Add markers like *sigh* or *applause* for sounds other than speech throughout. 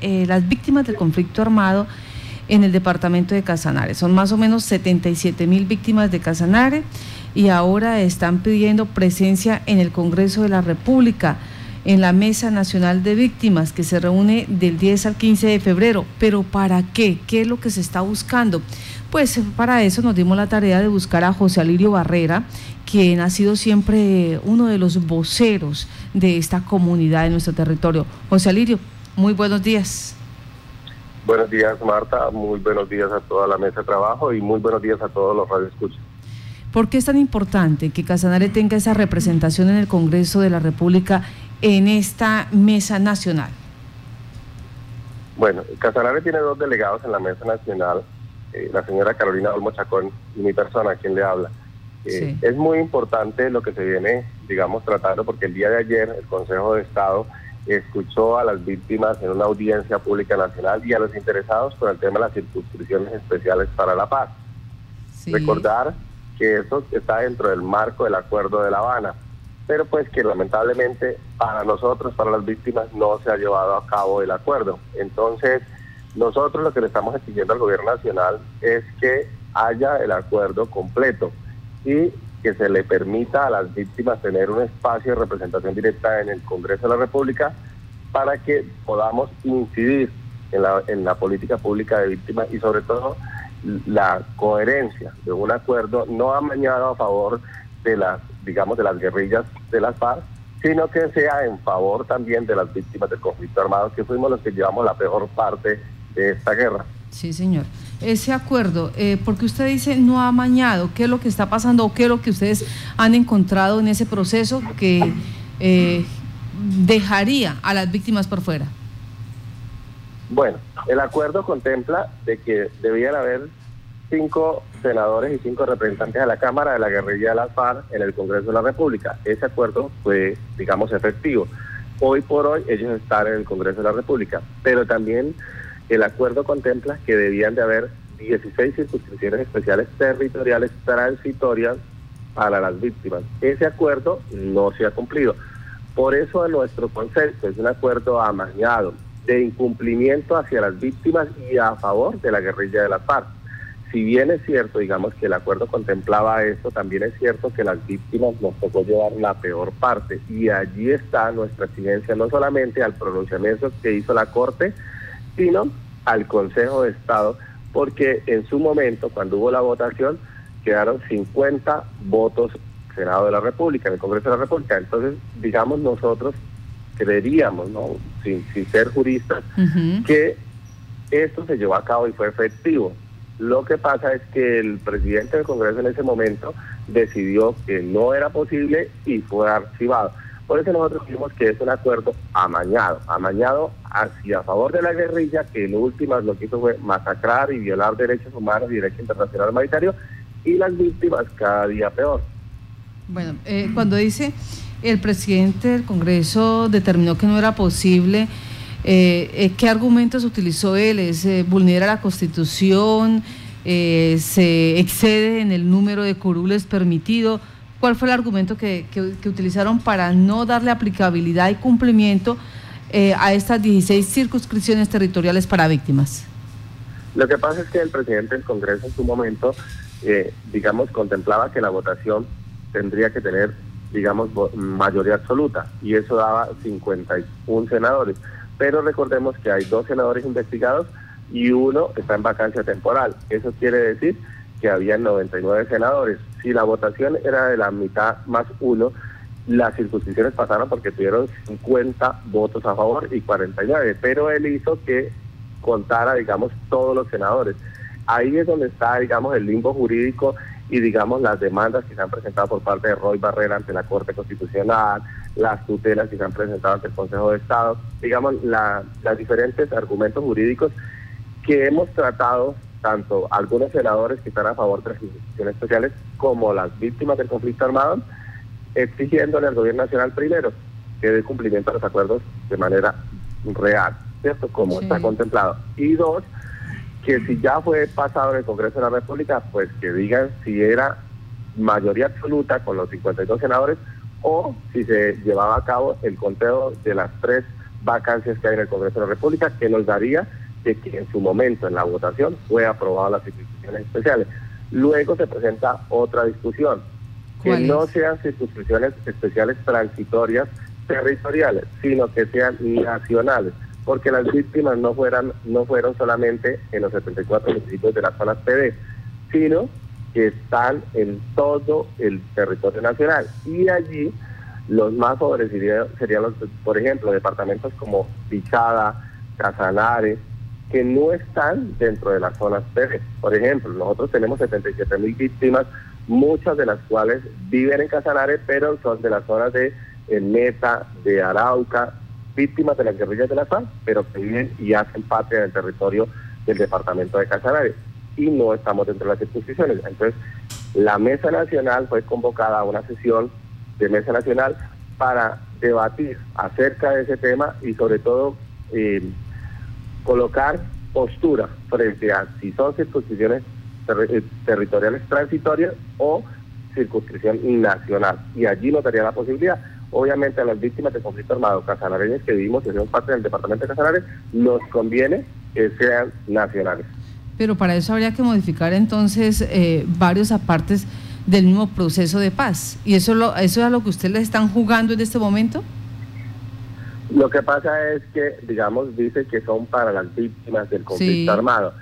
Eh, las víctimas del conflicto armado en el departamento de Casanare. Son más o menos 77 mil víctimas de Casanare y ahora están pidiendo presencia en el Congreso de la República, en la Mesa Nacional de Víctimas, que se reúne del 10 al 15 de febrero. ¿Pero para qué? ¿Qué es lo que se está buscando? Pues para eso nos dimos la tarea de buscar a José Alirio Barrera, quien ha sido siempre uno de los voceros de esta comunidad en nuestro territorio. José Alirio, muy buenos días. Buenos días, Marta. Muy buenos días a toda la mesa de trabajo y muy buenos días a todos los radioescuchas. ¿Por qué es tan importante que Casanare tenga esa representación en el Congreso de la República en esta mesa nacional? Bueno, Casanare tiene dos delegados en la mesa nacional, eh, la señora Carolina Olmo Chacón y mi persona, quien le habla. Eh, es muy importante lo que se viene, digamos, tratando, porque el día de ayer el Consejo de Estado escuchó a las víctimas en una audiencia pública nacional y a los interesados por el tema de las circunscripciones especiales para la paz. Recordar que eso está dentro del marco del Acuerdo de La Habana, pero pues que lamentablemente para nosotros, para las víctimas, no se ha llevado a cabo el acuerdo. Entonces, nosotros lo que le estamos exigiendo al gobierno nacional es que haya el acuerdo completo y que se le permita a las víctimas tener un espacio de representación directa en el Congreso de la República para que podamos incidir en la, en la política pública de víctimas y sobre todo la coherencia de un acuerdo no amañado a favor de las, digamos, de las guerrillas de las FARC, sino que sea en favor también de las víctimas del conflicto armado, que fuimos los que llevamos la peor parte de esta guerra. Sí, señor. Ese acuerdo, eh, porque usted dice no ha amañado, ¿qué es lo que está pasando o qué es lo que ustedes han encontrado en ese proceso que eh, dejaría a las víctimas por fuera? Bueno, el acuerdo contempla de que debían haber cinco senadores y cinco representantes de la Cámara de la guerrilla de las FARC en el Congreso de la República. Ese acuerdo fue, digamos, efectivo. Hoy por hoy ellos están en el Congreso de la República, pero también el acuerdo contempla que debían de haber 16 circunscripciones especiales territoriales transitorias para las víctimas. Ese acuerdo no se ha cumplido. Por eso nuestro concepto es un acuerdo amañado de incumplimiento hacia las víctimas y a favor de la guerrilla de la FARC. Si bien es cierto, digamos, que el acuerdo contemplaba esto, también es cierto que las víctimas nos tocó llevar la peor parte. Y allí está nuestra exigencia, no solamente al pronunciamiento que hizo la Corte, sino al Consejo de Estado, porque en su momento, cuando hubo la votación, quedaron 50 votos Senado de la República, en el Congreso de la República. Entonces, digamos, nosotros creeríamos, ¿no? sin, ser juristas, que esto se llevó a cabo y fue efectivo. Lo que pasa es que el presidente del Congreso en ese momento decidió que no era posible y fue archivado. Por eso nosotros dijimos que es un acuerdo amañado, amañado hacia favor de la guerrilla, que en últimas lo que hizo fue masacrar y violar derechos humanos y derecho internacional humanitario, y las víctimas cada día peor. Bueno, eh, cuando dice el presidente del Congreso determinó que no era posible, eh, eh, ¿qué argumentos utilizó él? ¿Es vulnera la Constitución? ¿Se excede en el número de curules permitido? ¿Cuál fue el argumento que, utilizaron para no darle aplicabilidad y cumplimiento eh, a estas 16 circunscripciones territoriales para víctimas? Lo que pasa es que el presidente del Congreso en su momento, eh, digamos, contemplaba que la votación tendría que tener, digamos, mayoría absoluta y eso daba 51 senadores. Pero recordemos que hay dos senadores investigados y uno está en vacancia temporal. Eso quiere decir que había 99 senadores. Si la votación era de la mitad más uno, las circunscripciones pasaron porque tuvieron 50 votos a favor y 49, pero él hizo que contara, digamos, todos los senadores. Ahí es donde está, digamos, el limbo jurídico y, digamos, las demandas que se han presentado por parte de Roy Barrera ante la Corte Constitucional, las tutelas que se han presentado ante el Consejo de Estado, digamos, la, los diferentes argumentos jurídicos que hemos tratado tanto algunos senadores que están a favor de las instituciones especiales como las víctimas del conflicto armado, exigiéndole al gobierno nacional primero que dé cumplimiento a los acuerdos de manera real, ¿cierto? Como está contemplado. Y dos, que si ya fue pasado en el Congreso de la República, pues que digan si era mayoría absoluta con los 52 senadores o si se llevaba a cabo el conteo de las tres vacancias que hay en el Congreso de la República, que nos daría de que en su momento en la votación fue aprobada las circunscripciones especiales. Luego se presenta otra discusión, que no sean circunscripciones especiales transitorias territoriales, sino que sean nacionales, porque las víctimas no fueran no fueron solamente en los 74 municipios de las zonas PD, sino que están en todo el territorio nacional. Y allí los más favorecidos serían los, por ejemplo, departamentos como Pichada, Casanare, que no están dentro de las zonas PD. Por ejemplo, nosotros tenemos 77 mil víctimas, muchas de las cuales viven en Casanare, pero son de las zonas de Meta, de Arauca, víctimas de las guerrillas de la FARC, pero que viven y hacen parte del territorio del departamento de Casanare. Y no estamos dentro de las circunscripciones. Entonces, la Mesa Nacional fue convocada a una sesión de Mesa Nacional para debatir acerca de ese tema y sobre todo eh, colocar postura frente a si son circunscripciones eh, territoriales transitorias o circunscripción nacional. Y allí no daría la posibilidad. Obviamente a las víctimas de conflicto armado casanareñas que vivimos y somos parte del departamento de Casanares, nos conviene que sean nacionales. Pero para eso habría que modificar entonces eh, varios apartes del mismo proceso de paz. ¿Y eso, lo, eso es a lo que ustedes están jugando en este momento? Lo que pasa es que, digamos, dice que son para las víctimas del conflicto armado.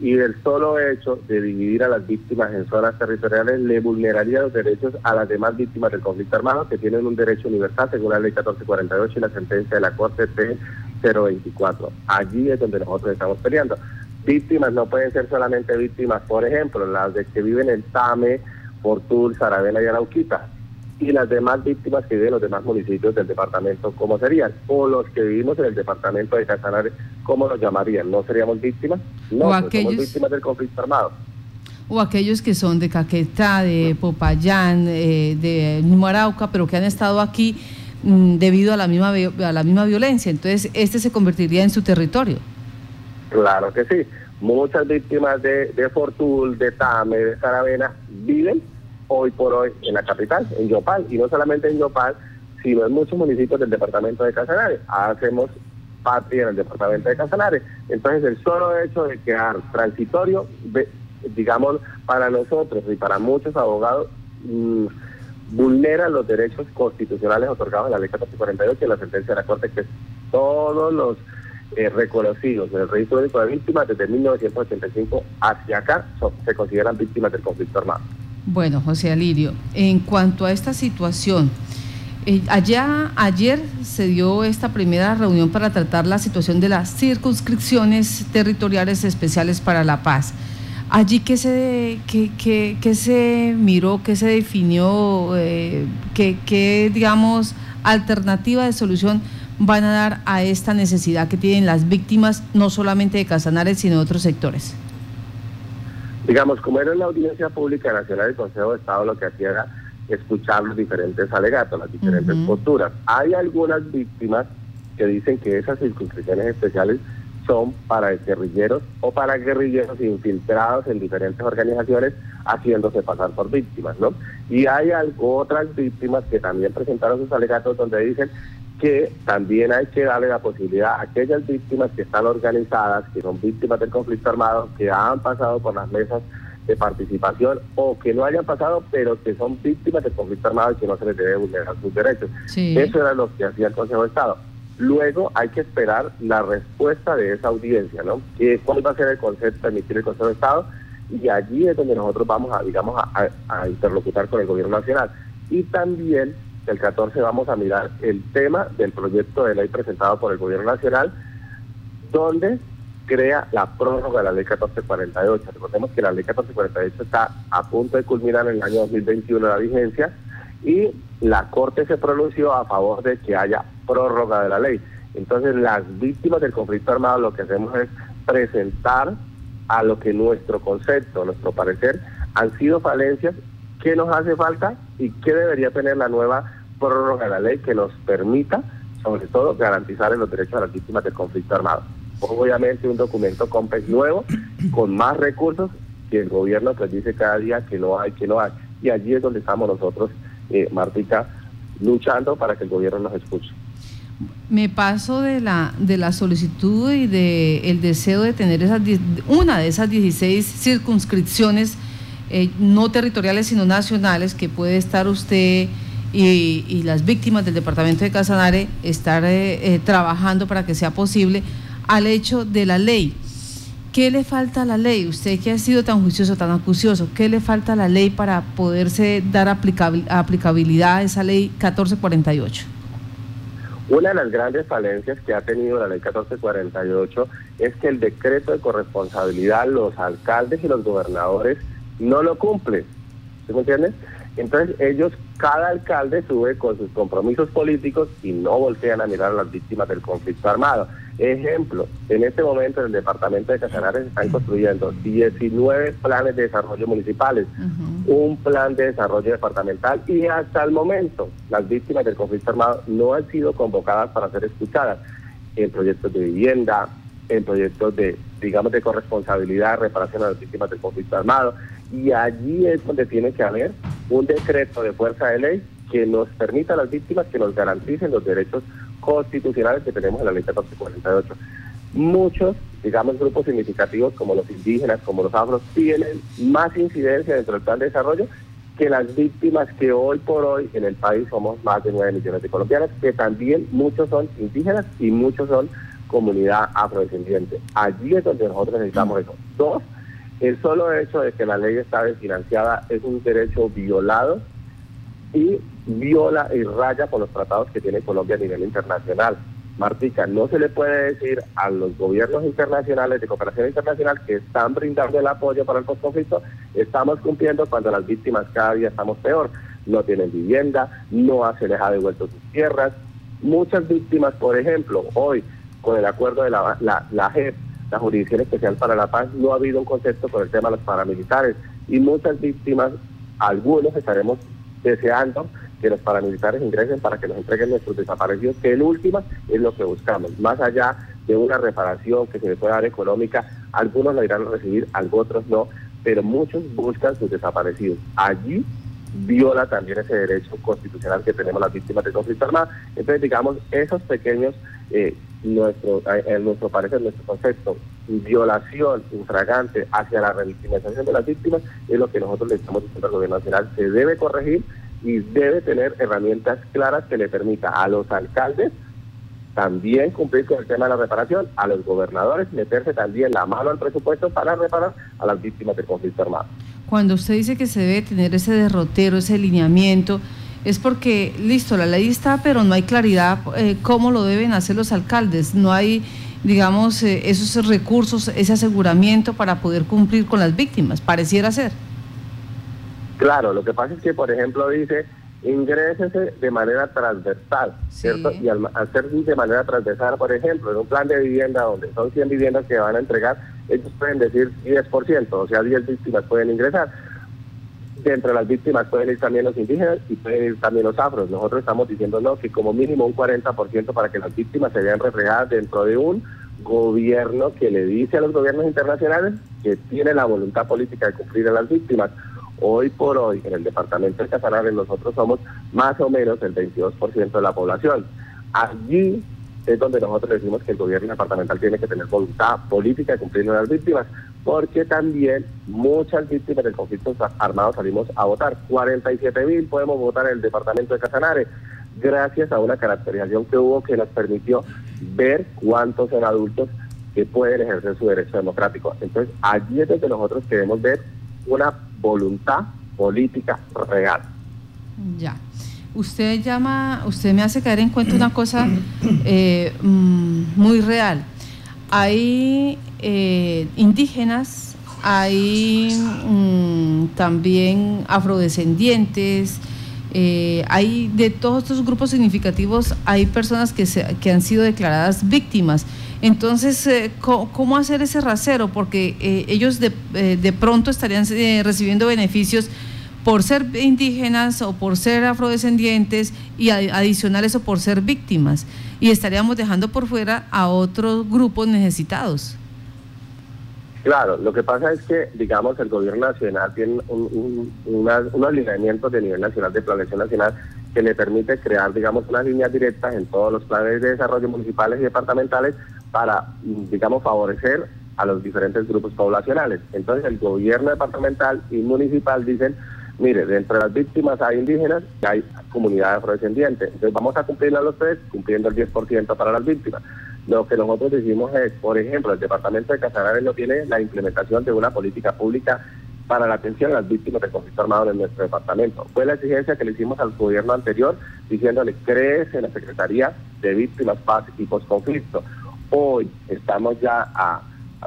Y el solo hecho de dividir a las víctimas en zonas territoriales le vulneraría los derechos a las demás víctimas del conflicto armado que tienen un derecho universal según la ley 1448 y la sentencia de la Corte T024. Allí es donde nosotros estamos peleando. Víctimas no pueden ser solamente víctimas, por ejemplo, las de que viven en Tame, Portul, Saravena y Arauquita. Y las demás víctimas que viven en los demás municipios del departamento, ¿cómo serían? O los que vivimos en el departamento de Casanare, ¿cómo nos llamarían? ¿No seríamos víctimas? No, pues somos víctimas del conflicto armado. O aquellos que son de Caquetá, de Popayán, eh, de Arauca, pero que han estado aquí mm, debido a la, misma, a la misma violencia. Entonces, este se convertiría en su territorio. Claro que sí. Muchas víctimas de, de Fortul, de Tame, de Saravena viven hoy por hoy en la capital, en Yopal, y no solamente en Yopal, sino en muchos municipios del departamento de Casanares. Hacemos patria en el departamento de Casanares. Entonces, el solo hecho de quedar transitorio, digamos, para nosotros y para muchos abogados, mm, vulnera los derechos constitucionales otorgados en la ley 1448 y en la sentencia de la Corte, que todos los eh, reconocidos en el registro único de víctimas desde 1985 hacia acá se consideran víctimas del conflicto armado. Bueno, José Alirio, en cuanto a esta situación, eh, allá ayer se dio esta primera reunión para tratar la situación de las circunscripciones territoriales especiales para la paz. Allí qué se, qué, se miró, qué se definió, eh, qué, digamos, alternativa de solución van a dar a esta necesidad que tienen las víctimas, no solamente de Casanares, sino de otros sectores digamos, como era la audiencia pública nacional del Consejo de Estado, lo que hacía era escuchar los diferentes alegatos, las diferentes posturas. Hay algunas víctimas que dicen que esas circunscripciones especiales son para guerrilleros o para guerrilleros infiltrados en diferentes organizaciones haciéndose pasar por víctimas, ¿no? Y hay algo, otras víctimas que también presentaron sus alegatos donde dicen que también hay que darle la posibilidad a aquellas víctimas que están organizadas, que son víctimas del conflicto armado, que han pasado por las mesas de participación o que no hayan pasado, pero que son víctimas del conflicto armado y que no se les debe vulnerar sus derechos. Eso era lo que hacía el Consejo de Estado. Luego hay que esperar la respuesta de esa audiencia, ¿no? ¿Cuál va a ser el concepto de emitir el Consejo de Estado? Y allí es donde nosotros vamos a, digamos, a, a interlocutar con el Gobierno Nacional. Y también el 14 vamos a mirar el tema del proyecto de ley presentado por el Gobierno Nacional, donde crea la prórroga de la ley 1448. Recordemos que la ley 1448 está a punto de culminar en el año 2021 la vigencia y la Corte se pronunció a favor de que haya prórroga de la ley. Entonces las víctimas del conflicto armado lo que hacemos es presentar a lo que nuestro concepto, nuestro parecer, han sido falencias qué nos hace falta y qué debería tener la nueva prórroga la ley que nos permita, sobre todo, garantizar los derechos de las víctimas del conflicto armado. Obviamente un documento complex nuevo, con más recursos, que el gobierno pues dice cada día que no hay, que no hay. Y allí es donde estamos nosotros, eh, Martica, luchando para que el gobierno nos escuche. Me paso de la, de la solicitud y del el deseo de tener esas, una de esas 16 circunscripciones, eh, no territoriales sino nacionales, que puede estar usted y, las víctimas del departamento de Casanare estar eh, eh, trabajando para que sea posible, al hecho de la ley. ¿Qué le falta a la ley? Usted que ha sido tan juicioso, tan acucioso, ¿qué le falta a la ley para poderse dar aplicabilidad a esa ley 1448? Una de las grandes falencias que ha tenido la ley 1448 es que el decreto de corresponsabilidad, los alcaldes y los gobernadores no lo cumplen. ¿Sí me entiendes? Entonces ellos, cada alcalde sube con sus compromisos políticos y no voltean a mirar a las víctimas del conflicto armado. Ejemplo, en este momento en el departamento de Casanares están construyendo 19 planes de desarrollo municipales, un plan de desarrollo departamental y hasta el momento las víctimas del conflicto armado no han sido convocadas para ser escuchadas en proyectos de vivienda, en proyectos de, digamos, de corresponsabilidad, reparación a las víctimas del conflicto armado. Y allí es donde tiene que haber un decreto de fuerza de ley que nos permita a las víctimas que nos garanticen los derechos constitucionales que tenemos en la ley 1448. Muchos, digamos, grupos significativos como los indígenas, como los afros, tienen más incidencia dentro del plan de desarrollo que las víctimas que hoy por hoy en el país somos más de 9 millones de colombianos, que también muchos son indígenas y muchos son comunidad afrodescendiente. Allí es donde nosotros necesitamos eso. Dos, el solo hecho de que la ley está desfinanciada es un derecho violado y viola y raya por los tratados que tiene Colombia a nivel internacional. Martica, no se le puede decir a los gobiernos internacionales de cooperación internacional que están brindando el apoyo para el postconflicto, estamos cumpliendo cuando las víctimas cada día estamos peor. No tienen vivienda, no se les ha devuelto sus tierras. Muchas víctimas, por ejemplo, hoy con el acuerdo de la, la, la JEP, la Jurisdicción Especial para la Paz, no ha habido un concepto con el tema de los paramilitares y muchas víctimas, algunos estaremos deseando que los paramilitares ingresen para que nos entreguen nuestros desaparecidos, que en última es lo que buscamos. Más allá de una reparación que se le pueda dar económica, algunos la irán a recibir, otros no, pero muchos buscan sus desaparecidos. Allí viola también ese derecho constitucional que tenemos las víctimas de conflicto armado. Entonces, digamos, esos pequeños, eh, nuestro, eh, en nuestro parecer, nuestro concepto, violación infragante hacia la revictimización de las víctimas, es lo que nosotros le estamos diciendo al gobierno nacional. Se debe corregir y debe tener herramientas claras que le permita a los alcaldes también cumplir con el tema de la reparación, a los gobernadores meterse también la mano al presupuesto para reparar a las víctimas del conflicto armado. Cuando usted dice que se debe tener ese derrotero, ese lineamiento, es porque, listo, la ley está, pero no hay claridad eh, cómo lo deben hacer los alcaldes, no hay, digamos, eh, esos recursos, ese aseguramiento para poder cumplir con las víctimas, pareciera ser. Claro, lo que pasa es que, por ejemplo, dice, ingrésese de manera transversal, ¿cierto? Y al, ser de manera transversal, por ejemplo, en un plan de vivienda donde son 100 viviendas que van a entregar, ellos pueden decir 10%, o sea, 10 víctimas pueden ingresar. Entre las víctimas pueden ir también los indígenas y pueden ir también los afros. Nosotros estamos diciendo no, que como mínimo un 40% para que las víctimas se vean reflejadas dentro de un gobierno que le dice a los gobiernos internacionales que tiene la voluntad política de cumplir a las víctimas. Hoy por hoy, en el departamento de Casanares, nosotros somos más o menos el 22% de la población. Allí es donde nosotros decimos que el gobierno departamental tiene que tener voluntad política de cumplir a las víctimas, porque también muchas víctimas del conflicto armado salimos a votar. 47 mil podemos votar en el departamento de Casanares, gracias a una caracterización que hubo que nos permitió ver cuántos son adultos que pueden ejercer su derecho democrático. Entonces, allí es donde nosotros queremos ver una voluntad política real. Ya. Usted llama, usted me hace caer en cuenta una cosa eh, mm, muy real. Hay eh, indígenas, hay mm, también afrodescendientes, eh, hay de todos estos grupos significativos, hay personas que, se, que han sido declaradas víctimas. Entonces, eh, ¿cómo, hacer ese rasero? Porque ellos de, de, pronto estarían recibiendo beneficios por ser indígenas o por ser afrodescendientes y adicional eso por ser víctimas. Y estaríamos dejando por fuera a otros grupos necesitados. Claro, lo que pasa es que, digamos, el gobierno nacional tiene un, unos lineamientos de nivel nacional de planeación nacional que le permite crear, digamos, unas líneas directas en todos los planes de desarrollo municipales y departamentales para, digamos, favorecer a los diferentes grupos poblacionales. Entonces el gobierno departamental y municipal dicen, mire, dentro de las víctimas hay indígenas y hay comunidades afrodescendientes. Entonces vamos a cumplir a los tres, cumpliendo el 10% para las víctimas. Lo que nosotros decimos es, por ejemplo, el departamento de Casanares no tiene la implementación de una política pública para la atención a las víctimas de conflicto armado en nuestro departamento. Fue la exigencia que le hicimos al gobierno anterior diciéndole crece en la Secretaría de Víctimas, Paz y Postconflicto. Hoy estamos ya a,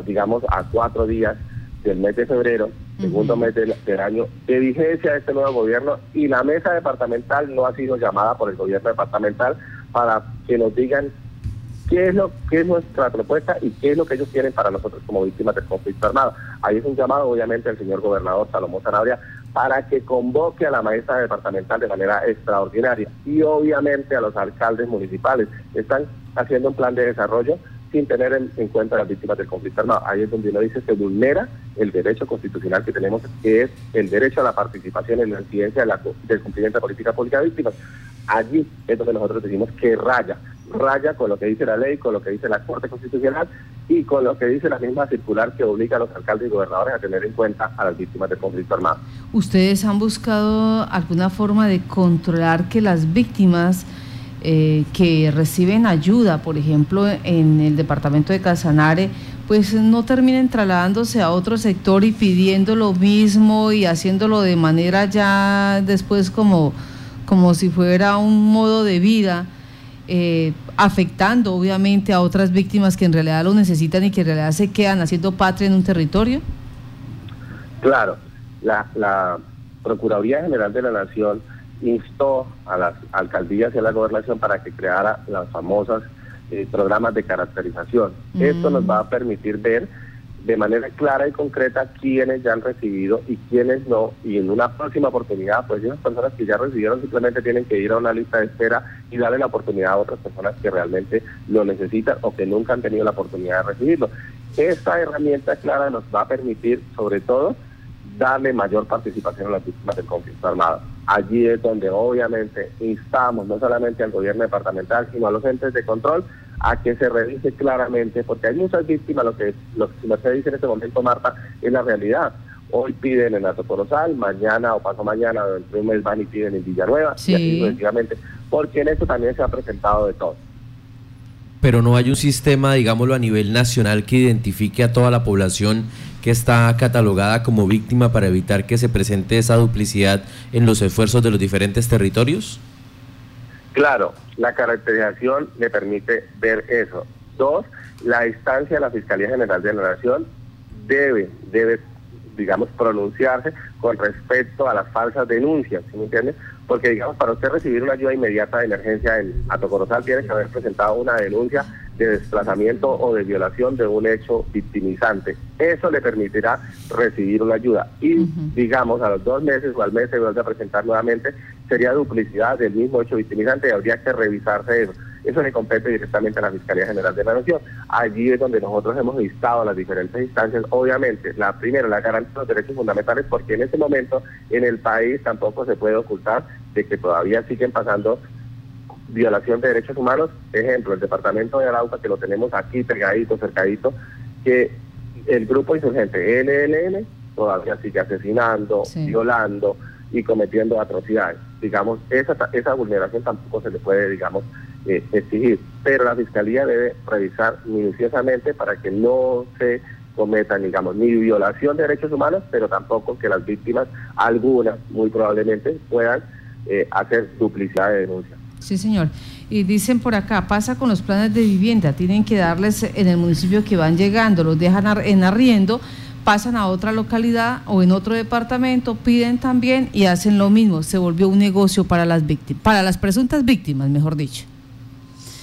digamos, a cuatro días del mes de febrero, segundo mes del, del, año de vigencia de este nuevo gobierno y la mesa departamental no ha sido llamada por el gobierno departamental para que nos digan qué es lo que es nuestra propuesta y qué es lo que ellos quieren para nosotros como víctimas del conflicto armado. Ahí es un llamado, obviamente, al señor gobernador Salomón Zanabria para que convoque a la maestra departamental de manera extraordinaria y obviamente a los alcaldes municipales. Están haciendo un plan de desarrollo sin tener en, cuenta las víctimas del conflicto armado. Ahí es donde uno dice se vulnera el derecho constitucional que tenemos, que es el derecho a la participación en la incidencia del cumplimiento de política pública de víctimas. Allí es donde nosotros decimos que raya raya con lo que dice la ley, con lo que dice la Corte Constitucional y con lo que dice la misma circular que obliga a los alcaldes y gobernadores a tener en cuenta a las víctimas del conflicto armado. ¿Ustedes han buscado alguna forma de controlar que las víctimas eh, que reciben ayuda, por ejemplo, en el departamento de Casanare, pues no terminen trasladándose a otro sector y pidiendo lo mismo y haciéndolo de manera ya después como, como si fuera un modo de vida? Eh, afectando obviamente a otras víctimas que en realidad lo necesitan y que en realidad se quedan haciendo patria en un territorio? Claro, la, Procuraduría General de la Nación instó a las alcaldías y a la gobernación para que creara las famosas eh, programas de caracterización. Esto nos mm. va a permitir ver de manera clara y concreta quiénes ya han recibido y quiénes no. Y en una próxima oportunidad, pues esas personas que ya recibieron simplemente tienen que ir a una lista de espera y darle la oportunidad a otras personas que realmente lo necesitan o que nunca han tenido la oportunidad de recibirlo. Esta herramienta clara nos va a permitir, sobre todo, darle mayor participación a las víctimas del conflicto armado. Allí es donde obviamente instamos no solamente al gobierno departamental, sino a los entes de control a que se revise claramente, porque hay muchas víctimas, lo que, lo que se dice en este momento, Marta, es la realidad. Hoy piden en Alto Corozal, mañana o paso mañana, dentro de un mes van y piden en Villanueva, y así sucesivamente, porque en eso también se ha presentado de todo. Pero no hay un sistema, digámoslo, a nivel nacional que identifique a toda la población que está catalogada como víctima para evitar que se presente esa duplicidad en los esfuerzos de los diferentes territorios? Claro, la caracterización le permite ver eso. Dos, la instancia de la Fiscalía General de la Nación debe, debe, digamos, pronunciarse con respecto a las falsas denuncias, ¿sí me entiende? Porque, digamos, para usted recibir una ayuda inmediata de emergencia en Atocorozal tiene que haber presentado una denuncia de desplazamiento o de violación de un hecho victimizante. Eso le permitirá recibir una ayuda. Y, digamos, a los dos meses o al mes se vuelve a presentar nuevamente, sería duplicidad del mismo hecho victimizante y habría que revisarse eso. Eso le compete directamente a la Fiscalía General de la Nación. Allí es donde nosotros hemos listado las diferentes instancias. Obviamente, la primera, la garantía de los derechos fundamentales, porque en este momento en el país tampoco se puede ocultar de que todavía siguen pasando violación de derechos humanos. Ejemplo, el departamento de Arauca, que lo tenemos aquí pegadito, cercadito, que el grupo insurgente LLN todavía sigue asesinando, violando y cometiendo atrocidades. Digamos, esa, esa vulneración tampoco se le puede, digamos, eh, exigir. Pero la Fiscalía debe revisar minuciosamente para que no se cometan, digamos, ni violación de derechos humanos, pero tampoco que las víctimas, algunas muy probablemente, puedan eh, hacer duplicidad de denuncias. Sí, señor. Y dicen por acá, pasa con los planes de vivienda, tienen que darles en el municipio que van llegando, los dejan en arriendo, pasan a otra localidad o en otro departamento, piden también y hacen lo mismo. Se volvió un negocio para las víctimas, para las presuntas víctimas, mejor dicho.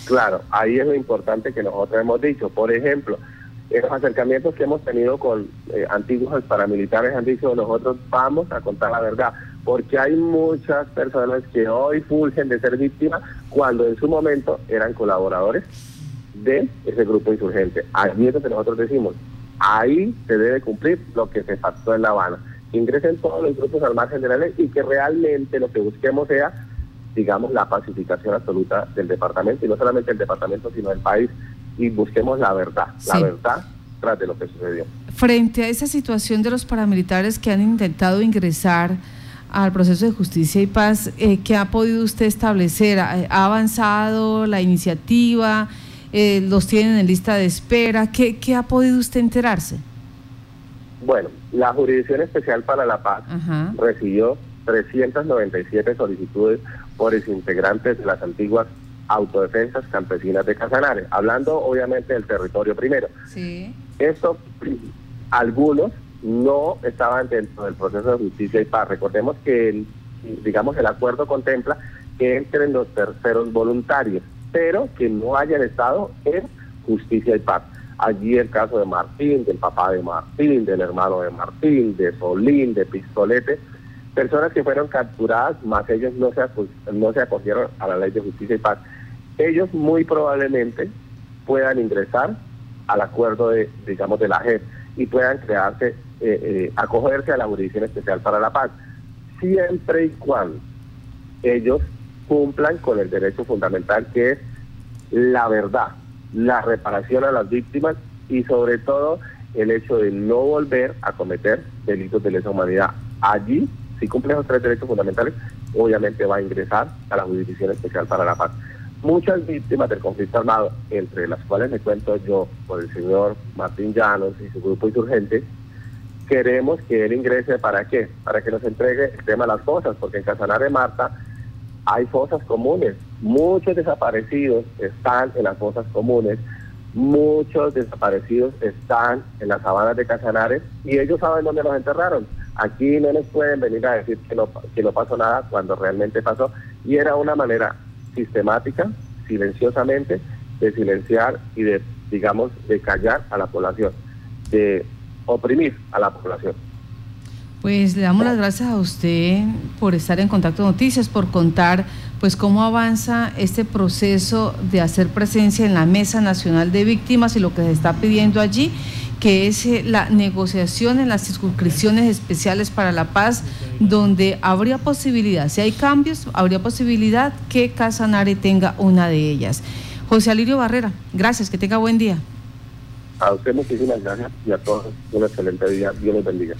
Claro, ahí es lo importante que nosotros hemos dicho. Por ejemplo, en los acercamientos que hemos tenido con eh, antiguos paramilitares han dicho nosotros vamos a contar la verdad porque hay muchas personas que hoy fulgen de ser víctimas cuando en su momento eran colaboradores de ese grupo insurgente. Ahí es donde nosotros decimos, ahí se debe cumplir lo que se pactó en La Habana. ingresen todos los grupos al margen de la ley y que realmente lo que busquemos sea digamos, la pacificación absoluta del departamento, y no solamente el departamento, sino del país, y busquemos la verdad, la verdad tras de lo que sucedió. Frente a esa situación de los paramilitares que han intentado ingresar al proceso de justicia y paz, eh, ¿qué ha podido usted establecer? ¿Ha avanzado la iniciativa? Eh, ¿Los tienen en lista de espera? ¿Qué, ¿Qué ha podido usted enterarse? Bueno, la Jurisdicción Especial para la Paz recibió 397 solicitudes por integrantes de las antiguas autodefensas campesinas de Casanare, hablando obviamente del territorio primero. Sí. Esto, *clears throat* algunos no estaban dentro del proceso de justicia y paz. Recordemos que, el, digamos, el acuerdo contempla que entren los terceros voluntarios, pero que no hayan estado en justicia y paz. Allí el caso de Martín, del papá de Martín, del hermano de Martín, de Solín, de Pistolete, personas que fueron capturadas, más ellos no se, no se acogieron a la ley de justicia y paz. Ellos muy probablemente puedan ingresar al acuerdo de, digamos, de la JEP y puedan crearse, eh, eh, acogerse a la Jurisdicción Especial para la Paz, siempre y cuando ellos cumplan con el derecho fundamental que es la verdad, la reparación a las víctimas y sobre todo el hecho de no volver a cometer delitos de lesa humanidad. Allí, si cumple esos tres derechos fundamentales, obviamente va a ingresar a la Jurisdicción Especial para la Paz. Muchas víctimas del conflicto armado, entre las cuales me cuento yo por el señor Martín Llanos y su grupo insurgente, queremos que él ingrese para qué? Para que nos entregue el tema de las fosas, porque en Casanare Marta hay fosas comunes. Muchos desaparecidos están en las fosas comunes, muchos desaparecidos están en las sabanas de Casanare y ellos saben dónde los enterraron. Aquí no les pueden venir a decir que no, que no pasó nada cuando realmente pasó. Y era una manera sistemática, silenciosamente, de silenciar y de, digamos, de callar a la población, de oprimir a la población. Pues le damos las gracias a usted por estar en Contacto Noticias, por contar pues cómo avanza este proceso de hacer presencia en la Mesa Nacional de Víctimas y lo que se está pidiendo allí, que es eh, la negociación en las circunscripciones especiales para la paz, donde habría posibilidad, si hay cambios, habría posibilidad que Casanare tenga una de ellas. José Alirio Barrera, gracias, que tenga buen día. A usted muchísimas gracias y a todos un excelente día. Dios les bendiga.